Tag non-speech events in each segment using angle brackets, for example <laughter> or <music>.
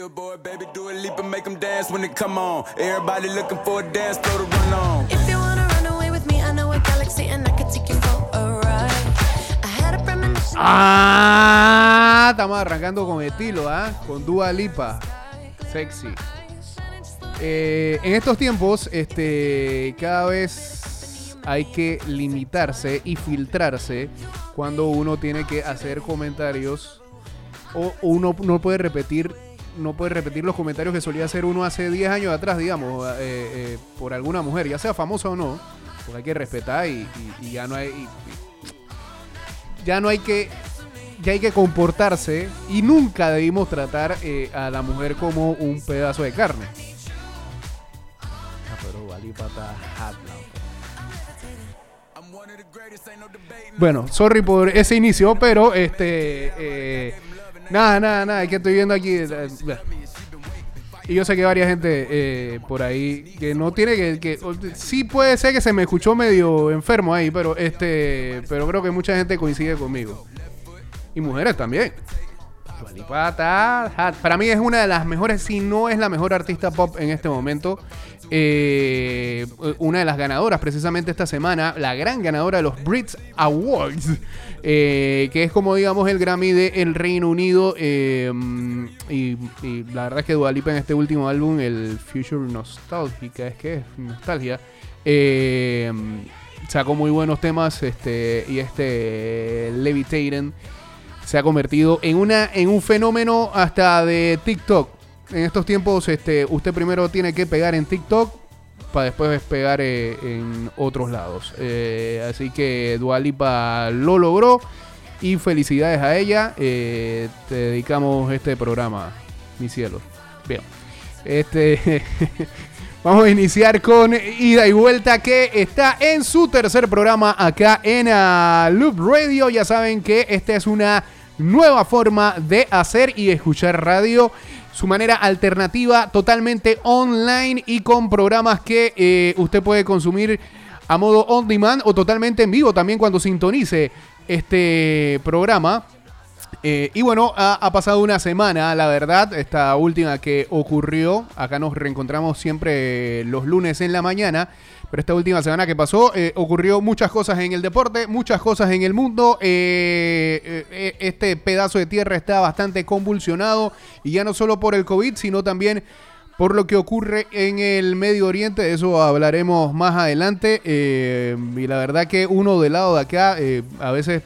Billboard, baby, do a leap and make them dance when they come on. Everybody looking for a dance floor to run on. If you wanna run away with me, I know a galaxy and I could take you for a ride. I had a premonition. Ah, estamos arrancando con estilo, ¿ah? Con Dua Lipa. Sexy. Eh, en estos tiempos, este, cada vez hay que limitarse y filtrarse cuando uno tiene que hacer comentarios o uno no puede repetir no puede repetir los comentarios que solía hacer uno hace 10 años atrás, digamos, eh, eh, por alguna mujer, ya sea famosa o no, porque hay que respetar y, y- y ya no hay y- ya no hay que ya hay que comportarse y nunca debimos tratar eh, a la mujer como un pedazo de carne. Ah, debating. Bueno, sorry por ese inicio, pero este. Nada, nada, nada, es que estoy viendo aquí. eh, y yo sé que varias gente eh, por ahí que no tiene que, que- Sí puede ser que se me escuchó medio enfermo ahí, pero este. Pero creo que mucha gente coincide conmigo. Y mujeres también. Para mí es una de las mejores, si no es la mejor artista pop en este momento. Eh, una de las ganadoras precisamente esta semana, la gran ganadora de los Brits Awards, eh, que es como digamos el Grammy del Reino Unido. eh, y, la verdad es que Dua Lipa en este último álbum, el Future Nostalgica, es que nostalgia, eh, sacó muy buenos temas este y este Levitating se ha convertido en una en un fenómeno hasta de TikTok. En estos tiempos, este, usted primero tiene que pegar en TikTok para después pegar eh, en otros lados. Eh, así que Dualipa lo logró y felicidades a ella. Eh, te dedicamos este programa, mi cielo. Bien. Este. <laughs> Vamos a iniciar con ida y vuelta que está en su tercer programa acá en ah, Loop Radio. Ya saben que esta es una nueva forma de hacer y escuchar radio. Su manera alternativa totalmente online y con programas que eh, usted puede consumir a modo on demand o totalmente en vivo también cuando sintonice este programa. Eh, y bueno, ha, ha pasado una semana, la verdad, esta última que ocurrió. Acá nos reencontramos siempre los lunes en la mañana. Pero esta última semana que pasó, eh, ocurrió muchas cosas en el deporte, muchas cosas en el mundo. Eh, eh, este pedazo de tierra está bastante convulsionado. Y ya no solo por el COVID, sino también por lo que ocurre en el Medio Oriente. De eso hablaremos más adelante. Y la verdad que uno del lado de acá, a veces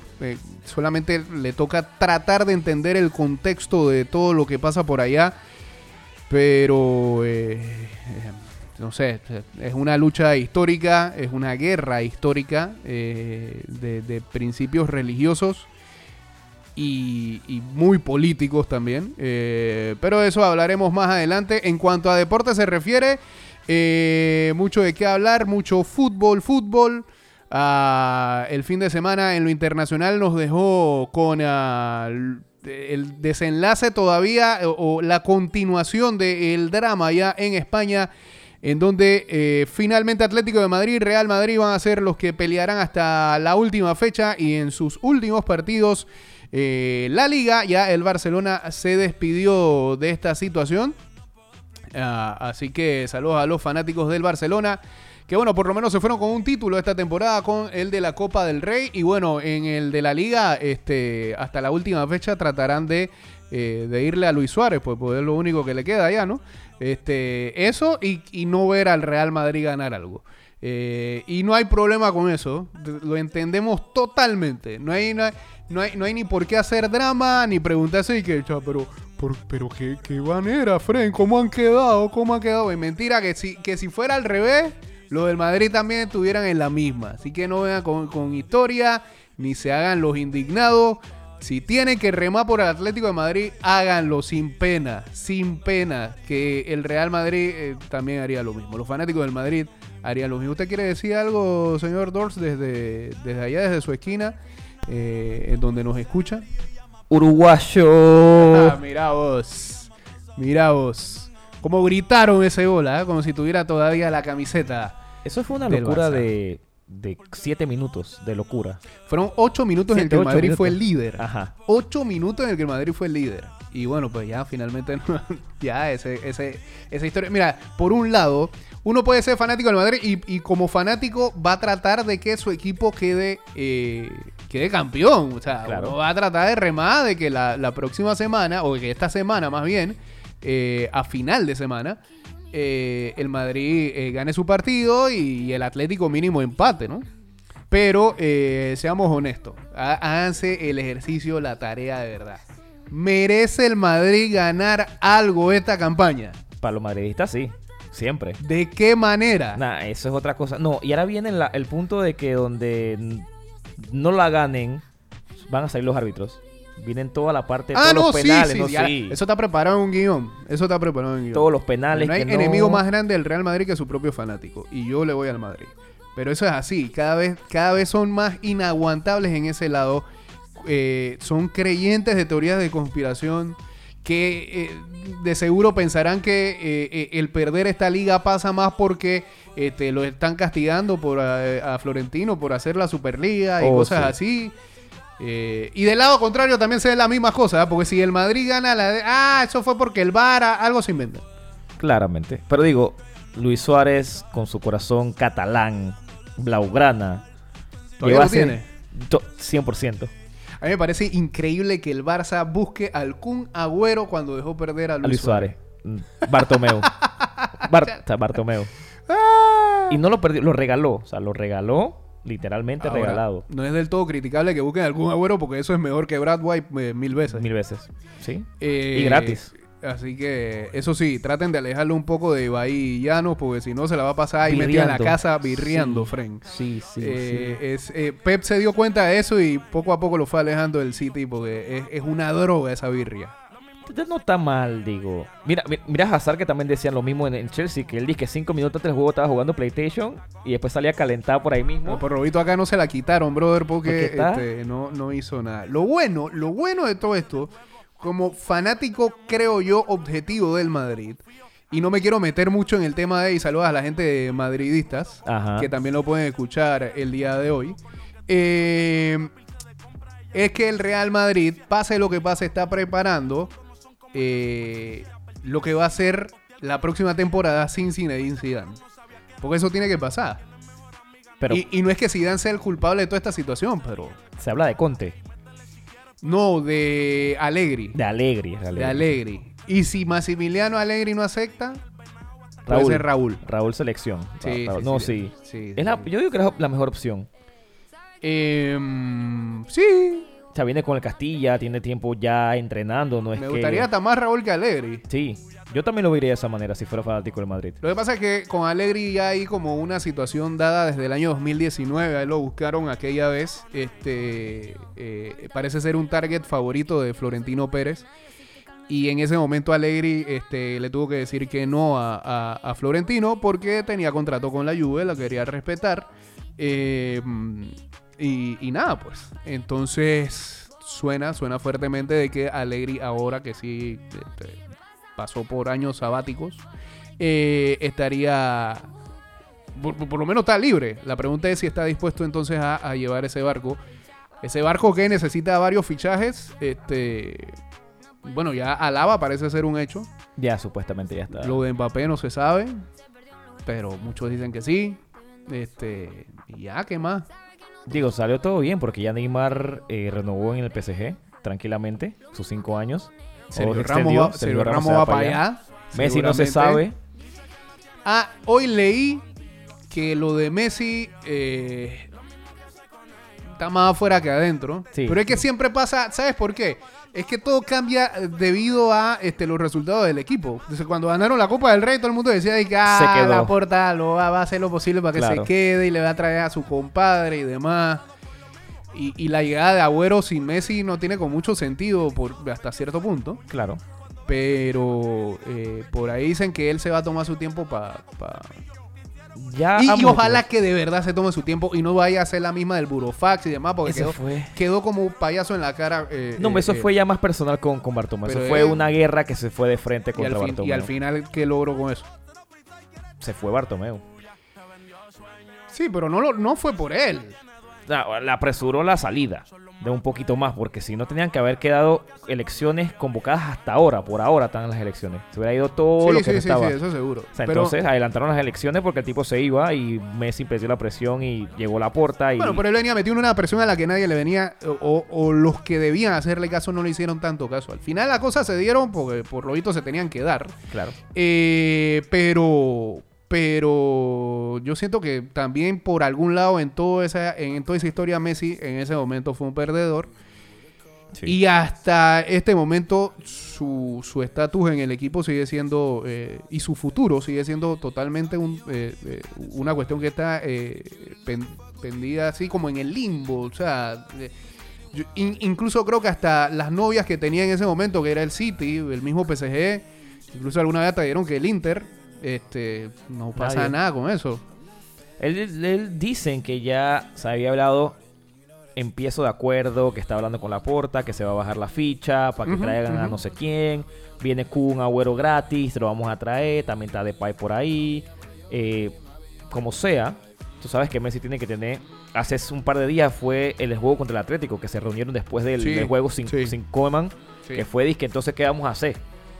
solamente le toca tratar de entender el contexto de todo lo que pasa por allá. Pero, no sé, es una lucha histórica, es una guerra histórica eh, de, de principios religiosos y, y muy políticos también. Eh, pero de eso hablaremos más adelante. En cuanto a deporte se refiere, eh, mucho de qué hablar, mucho fútbol, fútbol. Ah, el fin de semana en lo internacional nos dejó con ah, el desenlace todavía o, la continuación del drama ya en España en donde eh, finalmente Atlético de Madrid y Real Madrid van a ser los que pelearán hasta la última fecha y en sus últimos partidos eh, la liga, ya el Barcelona se despidió de esta situación. Ah, así que saludos a los fanáticos del Barcelona. Que bueno, por lo menos se fueron con un título esta temporada, con el de la Copa del Rey. Y bueno, en el de la Liga, este, hasta la última fecha tratarán de, eh, de irle a Luis Suárez, pues, pues es lo único que le queda ya, ¿no? Este, eso y, y no ver al Real Madrid ganar algo. Eh, y no hay problema con eso, lo entendemos totalmente. No hay, no hay, no hay, no hay ni por qué hacer drama, ni preguntarse y que, "Cha, pero, por- pero qué, qué manera, Fren, ¿cómo han quedado? ¿Cómo han quedado? Es mentira que si, que si fuera al revés, los del Madrid también estuvieran en la misma. Así que no vengan con, con historia, ni se hagan los indignados. Si tienen que remar por el Atlético de Madrid, háganlo sin pena, sin pena. Que el Real Madrid eh, también haría lo mismo. Los fanáticos del Madrid harían lo mismo. ¿Usted quiere decir algo, señor Dors, desde, desde allá, desde su esquina, eh, en donde nos escucha? Uruguayo. Ah, mira vos. Mira vos. Como gritaron ese gol, ¿ah? como si tuviera todavía la camiseta. Eso fue una locura de, de siete minutos de locura. Fueron ocho minutos en Siete, que el Madrid fue el líder. Ajá. Ocho minutos en el que el Madrid fue el líder. Y bueno, pues ya finalmente, <laughs> ya ese, ese, esa historia. Mira, por un lado, uno puede ser fanático del Madrid y, y como fanático va a tratar de que su equipo quede, eh, quede campeón. O sea, Claro. uno va a tratar de remar de que la, la próxima semana, o que esta semana más bien, eh, a final de semana, eh, el Madrid eh, gane su partido y, el Atlético mínimo empate, ¿no? Pero eh, seamos honestos, há- háganse el ejercicio, la tarea de verdad. ¿Merece el Madrid ganar algo esta campaña? Para los madridistas, sí. Siempre. ¿De qué manera? Nah, eso es otra cosa. No, y ahora viene la- el punto de que donde no la ganen, van a salir los árbitros. Vienen toda la parte, ah, todos no, los penales, sí, no sí, ya, sí. Eso está preparado en un guion. Eso está preparado en un guion. Todos los penales. no hay que no- enemigo más grande del Real Madrid que su propio fanático. Y yo le voy al Madrid. Pero eso es así. Cada vez, cada vez son más inaguantables en ese lado. Eh, son creyentes de teorías de conspiración que eh, de seguro pensarán que eh, eh, el perder esta liga pasa más porque este, lo están castigando por a, Florentino por hacer la Superliga y Oh, cosas sí. así. Eh, y del lado contrario también se ve la misma cosa, ¿eh? porque si el Madrid gana la... de- ah, eso fue porque el VAR, ah, algo se inventa. Claramente. Pero digo, Luis Suárez con su corazón catalán, blaugrana. ¿Todavía lo tiene? to- 100%. A mí me parece increíble que el Barça busque al Kun Agüero cuando dejó perder a A Luis, Luis Suárez. Mm, Bartomeu. <laughs> Bar- Bartomeu. Ah. Y no lo perdió, lo regaló. O sea, lo regaló, literalmente Ahora, regalado. No es del todo criticable que busquen al Kun Agüero porque eso es mejor que Brad White eh, mil veces. Mil veces. ¿Sí? Eh, Y gratis. Así que, eso sí, traten de alejarlo un poco de Ibai y Llanos porque si no se la va a pasar ahí metida en la casa birriando, Sí. Fren. Sí, sí, Eh, es, eh, Pep se dio cuenta de eso y poco a poco lo fue alejando del City porque es, es una droga esa birria. Entonces no está mal, digo. Mira, mi- mira a Hazard que también decían lo mismo en, en Chelsea, que él dice que cinco minutos antes del juego estaba jugando PlayStation y después salía calentado por ahí mismo. No, por Robito acá no se la quitaron, brother, porque este, no, no hizo nada. Lo bueno, lo bueno de todo esto, como fanático, creo yo, objetivo del Madrid, y no me quiero meter mucho en el tema de, y saludos a la gente de madridistas, Ajá. que también lo pueden escuchar el día de hoy, eh, es que el Real Madrid, pase lo que pase, está preparando eh, lo que va a ser la próxima temporada sin Zinedine Zidane. Porque eso tiene que pasar. Pero Y, y no es que Zidane sea el culpable de toda esta situación, pero... se habla de Conte, No, de Allegri. de Alegri, en De. Allegri. Y si Massimiliano Allegri no acepta, puede Raúl. ser Raúl. Raúl Selección. Sí, Raúl- sí, no, sí. Es la- yo digo que es la mejor opción. Em, sí, O sea, viene con el Castilla, tiene tiempo ya entrenando, no es me que... gustaría hasta más Raúl que Allegri. Sí, yo también lo vería de esa manera si fuera fanático del Madrid. Lo que pasa es que con Allegri ya hay como una situación dada desde el año 2019. Ahí lo buscaron aquella vez. Este eh, parece ser un target favorito de Florentino Pérez. Y en ese momento Allegri este, le tuvo que decir que no a, a- a Florentino porque tenía contrato con la Juve, la quería respetar. Eh, y, y nada, pues. Entonces suena, suena fuertemente de que Allegri ahora que sí este, pasó por años sabáticos, eh, estaría, por, por lo menos está libre. La pregunta es si está dispuesto entonces a, a llevar ese barco. Ese barco que necesita varios fichajes, este, bueno, ya Alaba parece ser un hecho. Ya, supuestamente ya está. Lo de Mbappé no se sabe, pero muchos dicen que sí. Este, y ya, ¿qué más? Digo, salió todo bien porque ya Neymar eh, renovó en el PSG tranquilamente sus cinco años. Sergio Ramos, va, Sergio Ramos se va para allá. Messi no se sabe. Ah, hoy leí que lo de Messi eh, está más afuera que adentro. Sí. Pero es que siempre pasa, ¿sabes por qué? Es que todo cambia eh, debido a este, los resultados del equipo. Entonces, cuando ganaron la Copa del Rey, todo el mundo decía de que ah, la porta lo va, va a hacer lo posible para que Claro. se quede y le va a traer a su compadre y demás. Y, y la llegada de Agüero sin Messi no tiene con mucho sentido por, hasta cierto punto. Claro. Pero eh, por ahí dicen que él se va a tomar su tiempo para... Ya Y, y ojalá que de verdad se tome su tiempo y no vaya a ser la misma del burofax y demás, porque quedó, quedó como un payaso en la cara. eh, No, eh, eso eh, fue ya más personal con, con Bartomeu. Eso fue una guerra que se fue de frente y contra fin- Bartomeu. y al final, ¿qué logró con eso? Se fue Bartomeu. Sí, pero no, lo, no fue por él. La, la apresuró la salida. De un poquito más, porque si no tenían que haber quedado elecciones convocadas hasta ahora, por ahora están las elecciones. Se hubiera ido todo Sí, lo que sí, sí, eso seguro. O sea, Pero- entonces adelantaron las elecciones porque el tipo se iba y Messi perdió la presión y llegó la puerta y Bueno, pero él venía metido en una presión a la que nadie le venía, o, o los que debían hacerle caso no le hicieron tanto caso. Al final las cosas se dieron porque por lo visto se tenían que dar. claro. Eh, pero, pero yo siento que también por algún lado en, toda esa, en, toda esa historia Messi en ese momento fue un perdedor. Sí. Y hasta este momento su su estatus en el equipo sigue siendo, eh, y su futuro sigue siendo totalmente un, eh, eh, una cuestión que está pen- pendida así como en el limbo. O sea, yo in- incluso creo que hasta las novias que tenía en ese momento, que era el City, el mismo PSG, incluso alguna vez te dieron que el Inter, este, no pasa Nadie. nada con eso. Él, él dicen que ya se había hablado, empiezo de acuerdo, que está hablando con la porta, que se va a bajar la ficha para que traigan a no sé quién. Viene Kun Agüero gratis, te lo vamos a traer. También está Depay por ahí. Eh, como sea, tú sabes que Messi tiene que tener. Hace un par de días fue el juego contra el Atlético, que se reunieron después del, Sí, del juego sin, sí. sin Sí. que fue disque. Entonces, ¿qué vamos a hacer?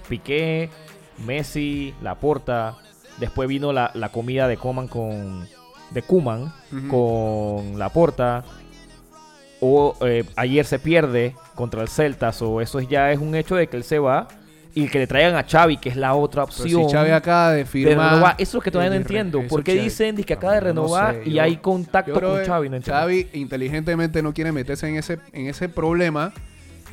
Piqué, Messi, Laporta. Después vino la, la comida de Koeman con. de Kuman Ujú. con Laporta. O eh, ayer se pierde contra el Celtas. O eso ya es un hecho de que él se va. Y que le traigan a Xavi, que es la otra Pero opción. si Xavi acaba de de firmar. renovar. Eso es lo que todavía no entiendo. ¿Por qué Xavi. dicen que acaba de No, no renovar sé, y yo- hay contacto con Xavi? No. Xavi inteligentemente no quiere meterse en ese, en ese problema.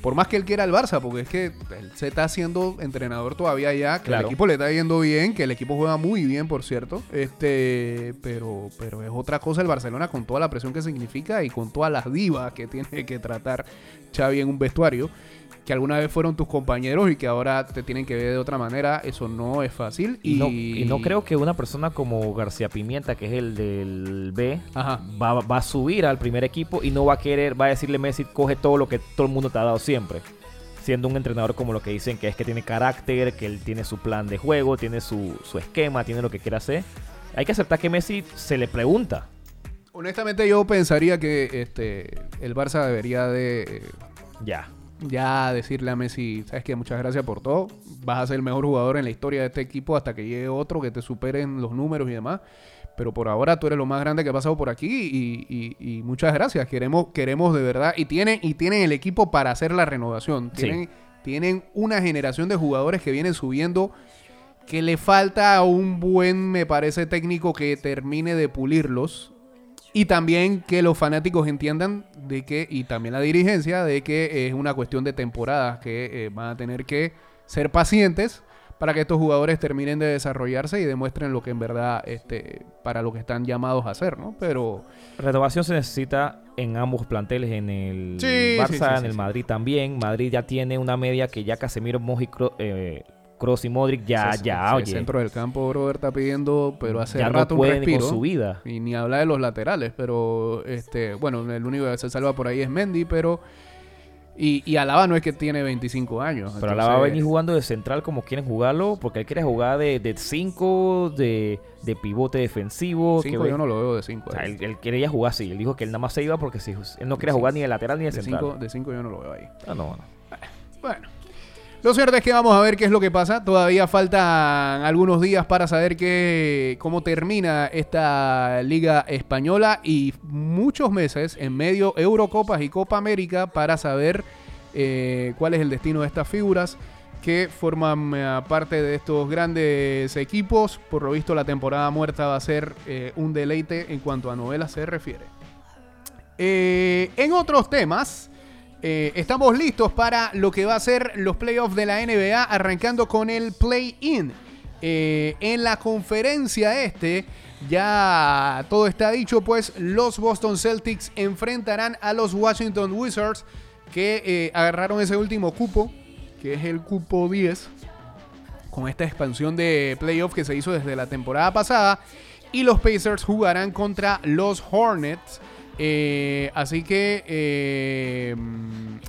Por más que él quiera el Barça, porque es que él se está haciendo entrenador todavía ya, que Claro. el equipo le está yendo bien, que el equipo juega muy bien, por cierto. Este, pero, pero es otra cosa el Barcelona con toda la presión que significa y con todas las divas que tiene que tratar Xavi en un vestuario, que alguna vez fueron tus compañeros y que ahora te tienen que ver de otra manera, eso no es fácil. Y, no, y no creo que una persona como García Pimienta, que es el del B, va, va a subir al primer equipo y no va a querer, va a decirle Messi, coge todo lo que todo el mundo te ha dado siempre. Siendo un entrenador como lo que dicen, que es que tiene carácter, que él tiene su plan de juego, tiene su, su esquema, tiene lo que quiere hacer. Hay que aceptar que Messi se le pregunta. Honestamente yo pensaría que este el Barça debería de Ya. Ya decirle a Messi, sabes que muchas gracias por todo, vas a ser el mejor jugador en la historia de este equipo hasta que llegue otro que te supere en los números y demás. Pero por ahora tú eres lo más grande que ha pasado por aquí y, y- y muchas gracias. Queremos, queremos de verdad. Y tienen, y tienen el equipo para hacer la renovación. Sí. Tienen, tienen una generación de jugadores que vienen subiendo que le falta un buen, me parece, técnico que termine de pulirlos. Y también que los fanáticos entiendan de que, y también la dirigencia, de que es una cuestión de temporadas, que eh, van a tener que ser pacientes para que estos jugadores terminen de desarrollarse y demuestren lo que en verdad, este, para lo que están llamados a hacer, ¿no? Pero Renovación se necesita en ambos planteles, en el Sí, Barça, sí, sí, en el. Madrid también. Madrid ya tiene una media que ya Casemiro, Moji, Cross y Modric ya, ese- ya, ese oye. centro del campo, brother, está pidiendo, pero hace ya no rato un pueden con respiro. su vida. Y ni hablar de los laterales, pero este, bueno, el único que se salva por ahí es Mendy, pero y, y Alaba no es que tiene 25 años. Pero entonces- ahora va a venir jugando de central como quieren jugarlo, porque él quiere jugar de 5, de, de pivote defensivo. que Cinco ve- yo no lo veo de 5. o sea, él, él quería jugar así. Él dijo que él nada más se iba porque si, él no quería jugar ni de lateral ni de, De central. 5 de cinco yo no lo veo ahí. Ah, no, no. Bueno. Lo cierto es que vamos a ver qué es lo que pasa. Todavía faltan algunos días para saber qué, cómo termina esta liga española y muchos meses en medio Eurocopas y Copa América para saber eh, cuál es el destino de estas figuras que forman eh, parte de estos grandes equipos. Por lo visto la temporada muerta va a ser eh, un deleite en cuanto a novelas se refiere. En otros temas, eh, estamos listos para lo que va a ser los playoffs de la NBA, arrancando con el play-in. Eh, en la conferencia este, ya todo está dicho, pues los Boston Celtics enfrentarán a los Washington Wizards, que eh, agarraron ese último cupo, que es el cupo 10, con esta expansión de playoff que se hizo desde la temporada pasada. Y los Pacers jugarán contra los Hornets. Eh, así que... eh,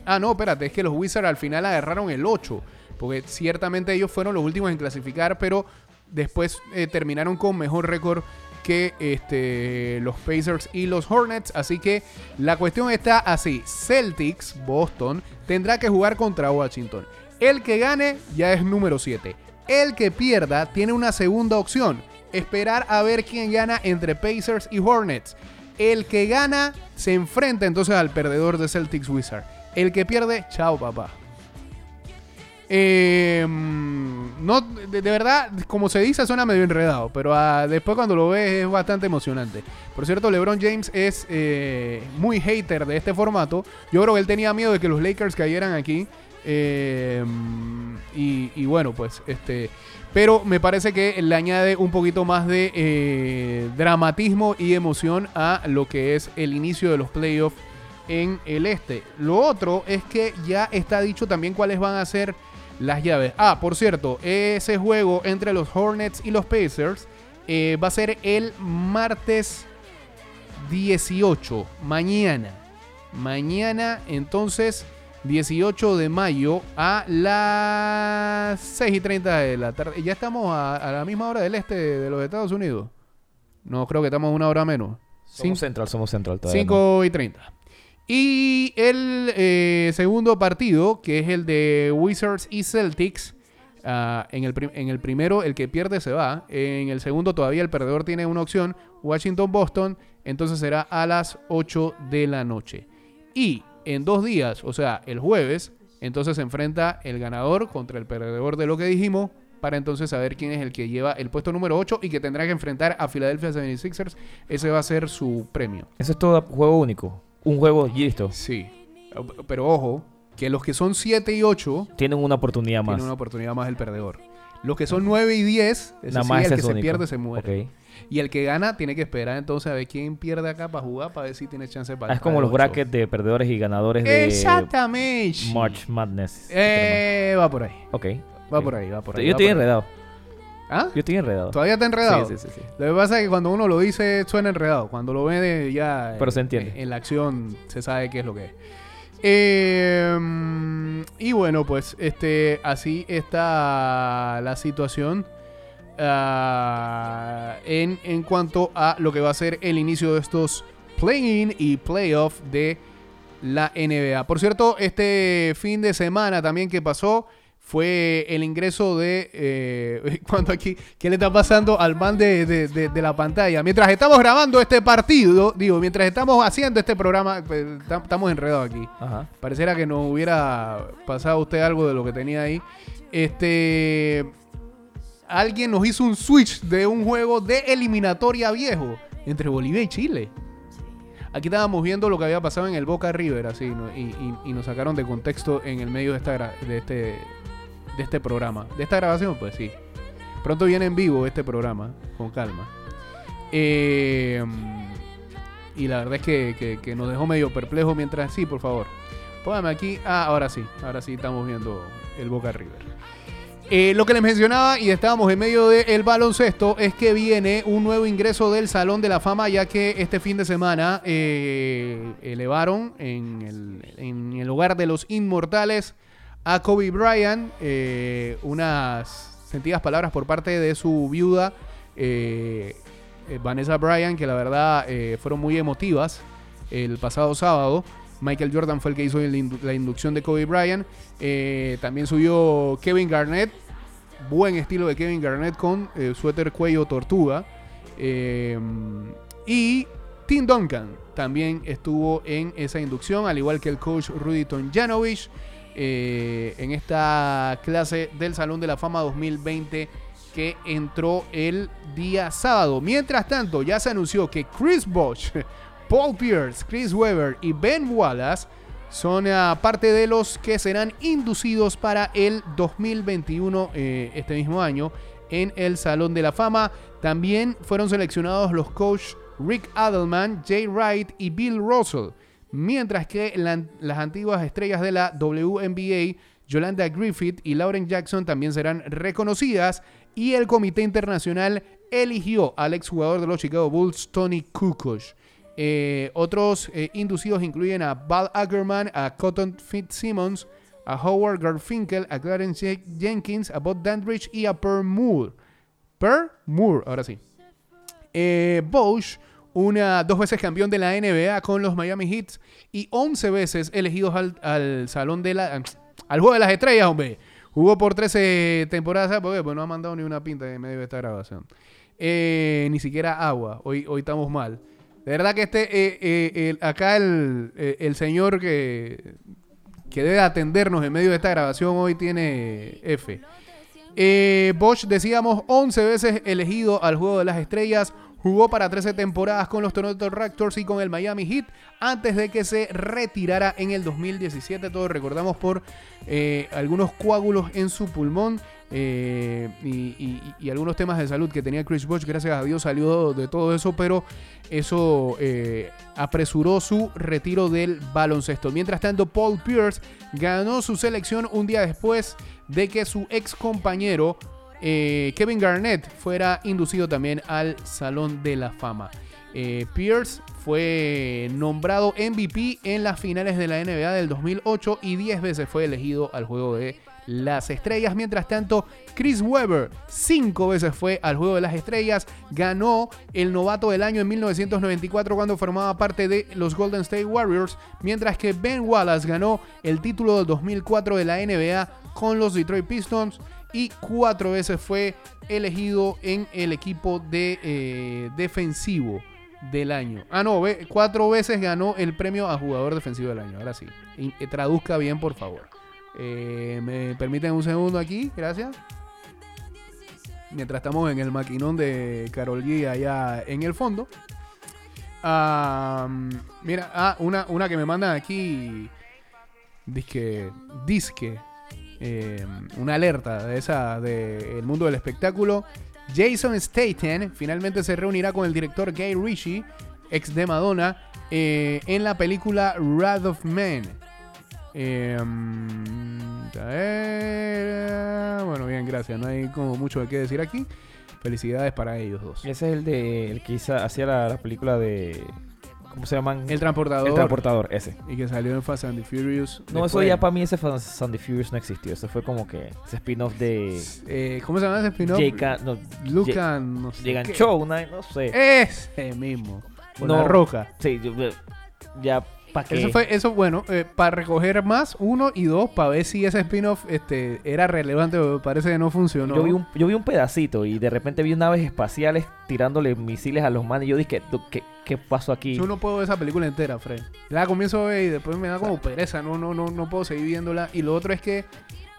ah, no, espérate, es que los Wizards al final agarraron el 8. Porque ciertamente ellos fueron los últimos en clasificar, pero después eh, terminaron con mejor récord que este, los Pacers y los Hornets. Así que la cuestión está así. Celtics, Boston, tendrá que jugar contra Washington. El que gane ya es número 7. El que pierda tiene una segunda opción. Esperar a ver quién gana entre Pacers y Hornets. El que gana se enfrenta entonces al perdedor de Celtics Wizard. El que pierde, chao papá. Eh, no, de, verdad, como se dice, suena medio enredado, pero ah, después cuando lo ves es bastante emocionante. Por cierto, LeBron James es eh, muy hater de este formato. Yo creo que él tenía miedo de que los Lakers cayeran aquí. Y, y bueno, pues este. Pero me parece que le añade un poquito más de eh, dramatismo y emoción a lo que es el inicio de los playoffs en el este. Lo otro es que ya está dicho también cuáles van a ser las llaves. Ah, por cierto, ese juego entre los Hornets y los Pacers eh, va a ser el martes 18, mañana. Mañana, entonces, 18 de mayo a las 6 y 30 de la tarde. Ya estamos a, a la misma hora del este de los Estados Unidos. No, creo que estamos una hora menos. Somos central, somos central todavía. ¿no? 5 y 30. Y el eh, segundo partido, que es el de Wizards y Celtics. ah, en, el en el primero, el que pierde se va. En el segundo, todavía el perdedor tiene una opción. Washington-Boston. Entonces será a las 8 de la noche. Y en dos días, o sea, el jueves, entonces se enfrenta el ganador contra el perdedor de lo que dijimos. Para entonces saber quién es el que lleva el puesto número 8 y que tendrá que enfrentar a Philadelphia 76ers. Ese va a ser su premio. Eso es todo juego único. Un juego y listo. Sí. Pero ojo, que los que son 7 y 8 Tienen una oportunidad más. tienen una oportunidad más el perdedor. Los que son 9 y 10, ese Nada sí, más el que se pierde se muere. Y el que gana tiene que esperar entonces a ver quién pierde acá para jugar, para ver si tiene chance para Ah, es como los brackets de perdedores y ganadores de Exactamente. March Madness. Eh, va por ahí. Ok. Va por ahí, va por ahí. Yo estoy enredado. ¿Ah? Yo estoy enredado. ¿Todavía está enredado? Sí, sí, sí, sí. Lo que pasa es que cuando uno lo dice suena enredado. Cuando lo ve ya Pero se eh, entiende. En, la acción se sabe qué es lo que es. Eh, y bueno, pues este así está la situación ah, en, en cuanto a lo que va a ser el inicio de estos play-in y playoff de la NBA. Por cierto, este fin de semana también que pasó fue el ingreso de... Eh, <laughs> cuando aquí, ¿Qué le está pasando al man de, de- de- de la pantalla? Mientras estamos grabando este partido, digo, mientras estamos haciendo este programa, pues, tam- estamos enredados aquí. Ajá. Pareciera que nos hubiera pasado usted algo de lo que tenía ahí. Este. Alguien nos hizo un switch de un juego de eliminatoria viejo entre Bolivia y Chile. Aquí estábamos viendo lo que había pasado en el Boca River, así, y, nos sacaron de contexto en el medio de, esta de, este, de este programa. De esta grabación, pues sí. Pronto viene en vivo este programa, con calma. Eh, y la verdad es que- que nos dejó medio perplejo mientras... Sí, por favor. Póngame aquí. Ah, ahora sí. Ahora sí estamos viendo el Boca River. Eh, lo que les mencionaba y estábamos en medio del baloncesto es que viene un nuevo ingreso del Salón de la Fama ya que este fin de semana eh, elevaron en el, en el lugar de los inmortales a Kobe Bryant eh, unas sentidas palabras por parte de su viuda Vanessa Bryant que la verdad fueron muy emotivas el pasado sábado. Michael Jordan fue el que hizo la inducción de Kobe Bryant. También subió Kevin Garnett. Buen estilo de Kevin Garnett con eh, suéter cuello tortuga. Eh, y Tim Duncan también estuvo en esa inducción, al igual que el coach Rudy Tonjanovich, eh, en esta clase del Salón de la Fama 2020 que entró el día sábado. Mientras tanto, ya se anunció que Chris Bosh, <laughs> Paul Pierce, Chris Webber y Ben Wallace son ah, parte de los que serán inducidos para el 2021, eh, este mismo año, en el Salón de la Fama. También fueron seleccionados los coach Rick Adelman, Jay Wright y Bill Russell. Mientras que la- las antiguas estrellas de la WNBA, Yolanda Griffith y Lauren Jackson, también serán reconocidas. Y el Comité Internacional eligió al exjugador de los Chicago Bulls, Tony Kukoc. Eh, otros eh, inducidos incluyen a Val Ackerman, a Cotton Fitzsimmons, a Howard Garfinkel, a Clarence Jenkins, a Bob Dandridge y a Per Moore. Per Moore, ahora sí. Eh, Bosch, una, dos veces campeón de la NBA con los Miami Heat y 11 veces elegidos al, al Salón de la... Al Juego de las Estrellas, hombre. Jugó por 13 temporadas. Pues no ha mandado ni una pinta en medio de esta grabación. Eh, ni siquiera agua. Hoy, hoy estamos mal. De verdad que este, eh, eh, el- acá el, eh, el señor que, que debe atendernos en medio de esta grabación hoy tiene F. Eh, Bosch, decíamos, 11 veces elegido al Juego de las Estrellas. Jugó para 13 temporadas con los Toronto Raptors y con el Miami Heat antes de que se retirara en el 2017. Todos recordamos por algunos coágulos en su pulmón eh, y, algunos temas de salud que tenía Chris Bosch. Gracias a Dios salió de todo eso, pero eso eh, apresuró su retiro del baloncesto. Mientras tanto, Paul Pierce ganó su selección un día después de que su ex compañero eh, Kevin Garnett fuera inducido también al Salón de la Fama. Pierce fue nombrado MVP en las finales de la NBA del 2008 y 10 veces fue elegido al juego de las estrellas. Mientras tanto, Chris Webber 5 veces fue al juego de las estrellas. Ganó el novato del año en 1994 cuando formaba parte de los Golden State Warriors. Mientras que Ben Wallace ganó el título del 2004 de la NBA con los Detroit Pistons y cuatro veces fue elegido en el equipo de eh, defensivo del año. Ah, no, cuatro veces ganó el premio a jugador defensivo del año. Ahora sí. Eh, traduzca bien, por favor. Eh, ¿Me permiten un segundo aquí? Gracias. Mientras estamos en el maquinón de Carol G allá en el fondo. Mira, ah, una, una que me mandan aquí. Disque. Disque. eh, una alerta de esa del mundo del espectáculo. Jason Statham finalmente se reunirá con el director Gay Ritchie, ex de Madonna, eh, en la película Wrath of Man. Eh, a ver, bueno, bien, gracias. No hay como mucho de qué decir aquí. Felicidades para ellos dos. Ese es el de el que hizo- hacía la, la película de. ¿Cómo se llaman? El transportador. El transportador, ese. Y que salió en Fast and the Furious. No, eso ya para mí, ese Fast and the Furious no existió. Eso fue como que ese spin-off de. Eh, ¿Cómo se llama ese spin-off? No, Lucan, no sé Llegan. Show, no sé. Ese mismo. Con No. la roca. Sí, yo- ya. ¿Para qué? Eso fue, eso, bueno, eh, para recoger más, uno y dos, para ver si ese spin-off este, era relevante, pero parece que no funcionó. Yo vi, un, yo vi un pedacito y de repente vi naves espaciales tirándole misiles a los manes. Y yo dije, "Du- ¿qué, qué pasó aquí? Yo no puedo ver esa película entera, Fred. La comienzo a ver y después me da como pereza, no, no, no, no puedo seguir viéndola. Y lo otro es que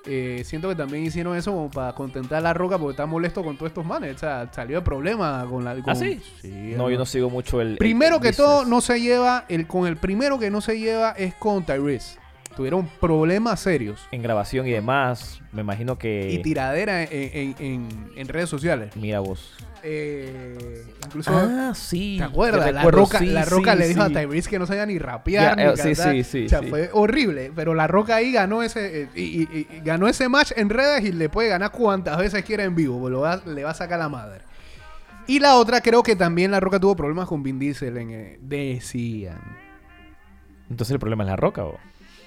eh, siento que también hicieron eso como para contentar a la roca porque está molesto con todos estos manes. O sea, salió de problema con la. con- ¿Ah, sí? Sí, No, yo no sigo mucho el. Primero el que todo, no se lleva, el, con el primero que no se lleva es con Tyrese. Tuvieron problemas serios. En grabación y demás, me imagino que. Y tiradera en, en- en- en redes sociales. Mira vos. Eh, incluso, Ah, sí. ¿te acuerdas? La roca, sí, la roca sí, le dijo sí. a Tyrese que no sabía ni rapear ni eh, sí, cantar. sí, sí, O sea, fue horrible. Pero la roca ahí ganó ese eh, y, y- y ganó ese match en redes y le puede ganar cuantas veces quiera en vivo. lo va- le va a sacar la madre. Y la otra, creo que también la roca tuvo problemas con Vin Diesel. En, eh, decían. Entonces el problema es la roca, o.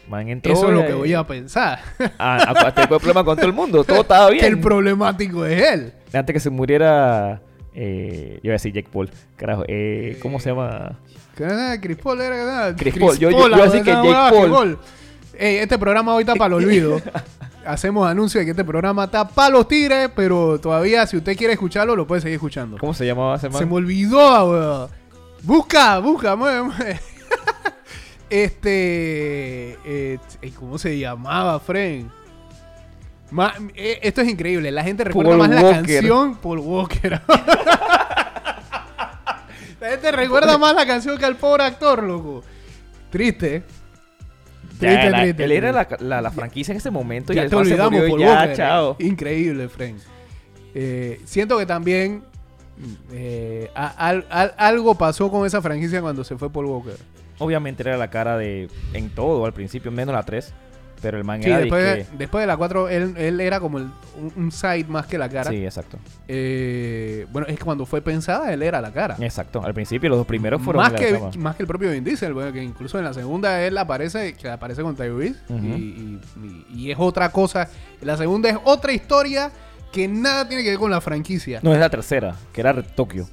Man entró. Eso es lo que voy a pensar. <laughs> Ah, ah, tengo problema con todo el mundo. Todo estaba <laughs> bien. que el problemático es él. Antes que se muriera. Eh, yo iba a decir Jake Paul. Carajo. Eh, ¿Cómo se llama? Chris Paul era. era- Chris Paul. Yo- yo- yo la así que verdad, Jake ah, Paul. Paul. Ey, este programa hoy está para el <laughs> olvido. Hacemos anuncio de que este programa está para los tigres, pero todavía si usted quiere escucharlo, lo puede seguir escuchando. ¿Cómo se llamaba ese man? Se me olvidó, weón. Busca, busca, mueve, mueve. Este. eh, eh, ¿Cómo se llamaba, Fren? Ma- eh, esto es increíble. La gente recuerda Paul más la canción Paul Walker. <laughs> la gente recuerda más la canción que al pobre actor, loco. Triste. Ya, Triste, la- triste, él era la, triste. la, la franquicia en ese momento y Ya el te olvidamos, y Paul ya, Walker. eh. chao. Increíble, Fren. Eh, siento que también eh, a- algo pasó con esa franquicia cuando se fue Paul Walker. Obviamente era la cara de en todo al principio, menos la 3. Pero el man Sí, era después, después de la 4, él, él era como el- un, un side más que la cara. Sí, exacto. Eh, bueno, es que cuando fue pensada, él era la cara. Exacto. Al principio los dos primeros fueron Más que, más que el propio Vin Diesel, bueno, que incluso en la segunda él aparece, que aparece con Tyrese y, y- y- y es otra cosa. La segunda es otra historia que nada tiene que ver con la franquicia. No, es la tercera, que era Tokio.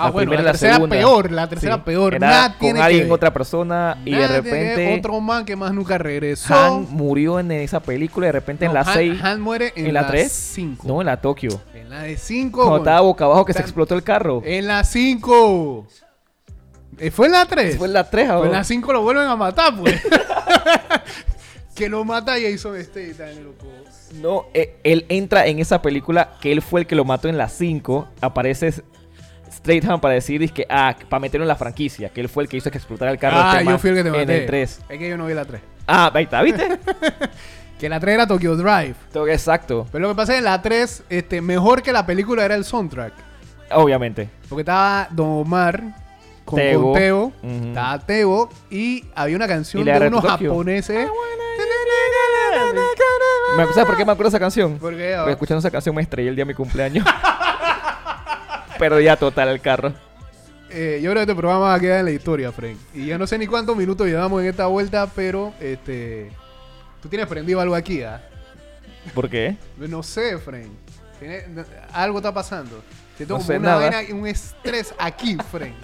Ah, la bueno, primera y la la tercera segunda. peor, la tercera Sí. peor. Era Nada con tiene que alguien, ver. otra persona, y de Nada que repente Otro man que más nunca regresó. Han murió en esa película y de repente en No, la Han- 6. Han muere en, ¿En la la tres? 5. No, en la Tokio. En la de 5. Cuando estaba boca abajo que se explotó el carro. En la 5. ¿Fue en la 3? Fue en la 3 Pues ahora. en la 5 lo vuelven a matar, pues. <laughs> <laughs> que lo mata Jason Statham, loco. No, eh, él entra en esa película que él fue el que lo mató en la 5. Aparece Stratham para decir que ah, para meterlo en la franquicia, que él fue el que hizo que explotara el carro. Ah, este yo fui el que te maté. En el 3. Es que yo no vi la 3. Ah, ahí está, ¿viste? <laughs> Que la 3 era Tokyo Drive. Exacto, Pero lo que pasa es que la 3, este, mejor que la película era el soundtrack. obviamente. Porque estaba Don Omar con Teo. Teo. Ujú. Estaba Teo. Y había una canción de unos Tokio. japoneses. Me- <laughs> ¿Sabes por qué me acuerdo esa canción? ¿Por qué? Porque escuchando esa canción me estrellé el día de mi cumpleaños. <laughs> Pero ya total el carro. Eh, yo creo que este programa va a quedar en la historia, Frank. Y ya no sé ni cuántos minutos llevamos en esta vuelta, pero este. Tú tienes prendido algo aquí, ¿ah? ¿Por qué? No sé, Frank. Algo está pasando. Siento No como sé una vaina un estrés aquí, Frank.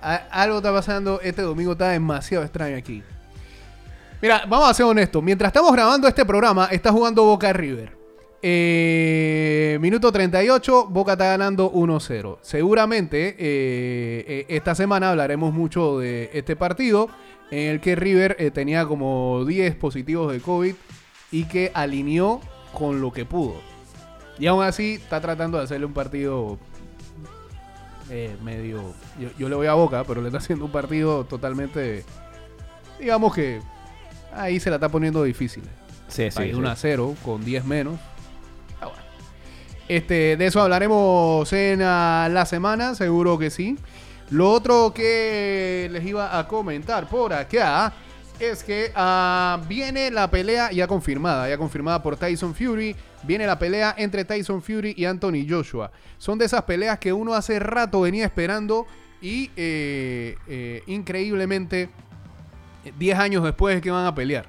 A- algo está pasando. Este domingo está demasiado extraño aquí. Mira, vamos a ser honestos. Mientras estamos grabando este programa, está jugando Boca River. Eh, minuto 38, Boca está ganando 1-0. Seguramente eh, eh, esta semana hablaremos mucho de este partido en el que River eh, tenía como 10 positivos de COVID y que alineó con lo que pudo. Y aún así está tratando de hacerle un partido medio... Yo, yo le voy a Boca, pero le está haciendo un partido totalmente... Digamos que ahí se la está poniendo difícil. Sí, ir 1 a 0 con 10 menos. Este, de eso hablaremos en ah, la semana, seguro que sí. Lo otro que les iba a comentar por acá es que ah, viene la pelea ya confirmada, ya confirmada por Tyson Fury. Viene la pelea entre Tyson Fury y Anthony Joshua. Son de esas peleas que uno hace rato venía esperando y eh, eh, increíblemente 10 años después es que van a pelear.